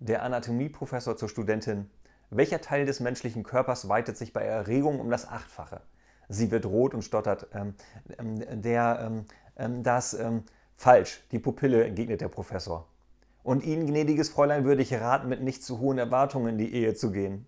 Der Anatomieprofessor zur Studentin. Welcher Teil des menschlichen Körpers weitet sich bei Erregung um das Achtfache? Sie wird rot und stottert. Ähm, ähm der, ähm, ähm das, ähm, falsch, die Pupille, entgegnet der Professor. Und Ihnen, gnädiges Fräulein, würde ich raten, mit nicht zu hohen Erwartungen in die Ehe zu gehen.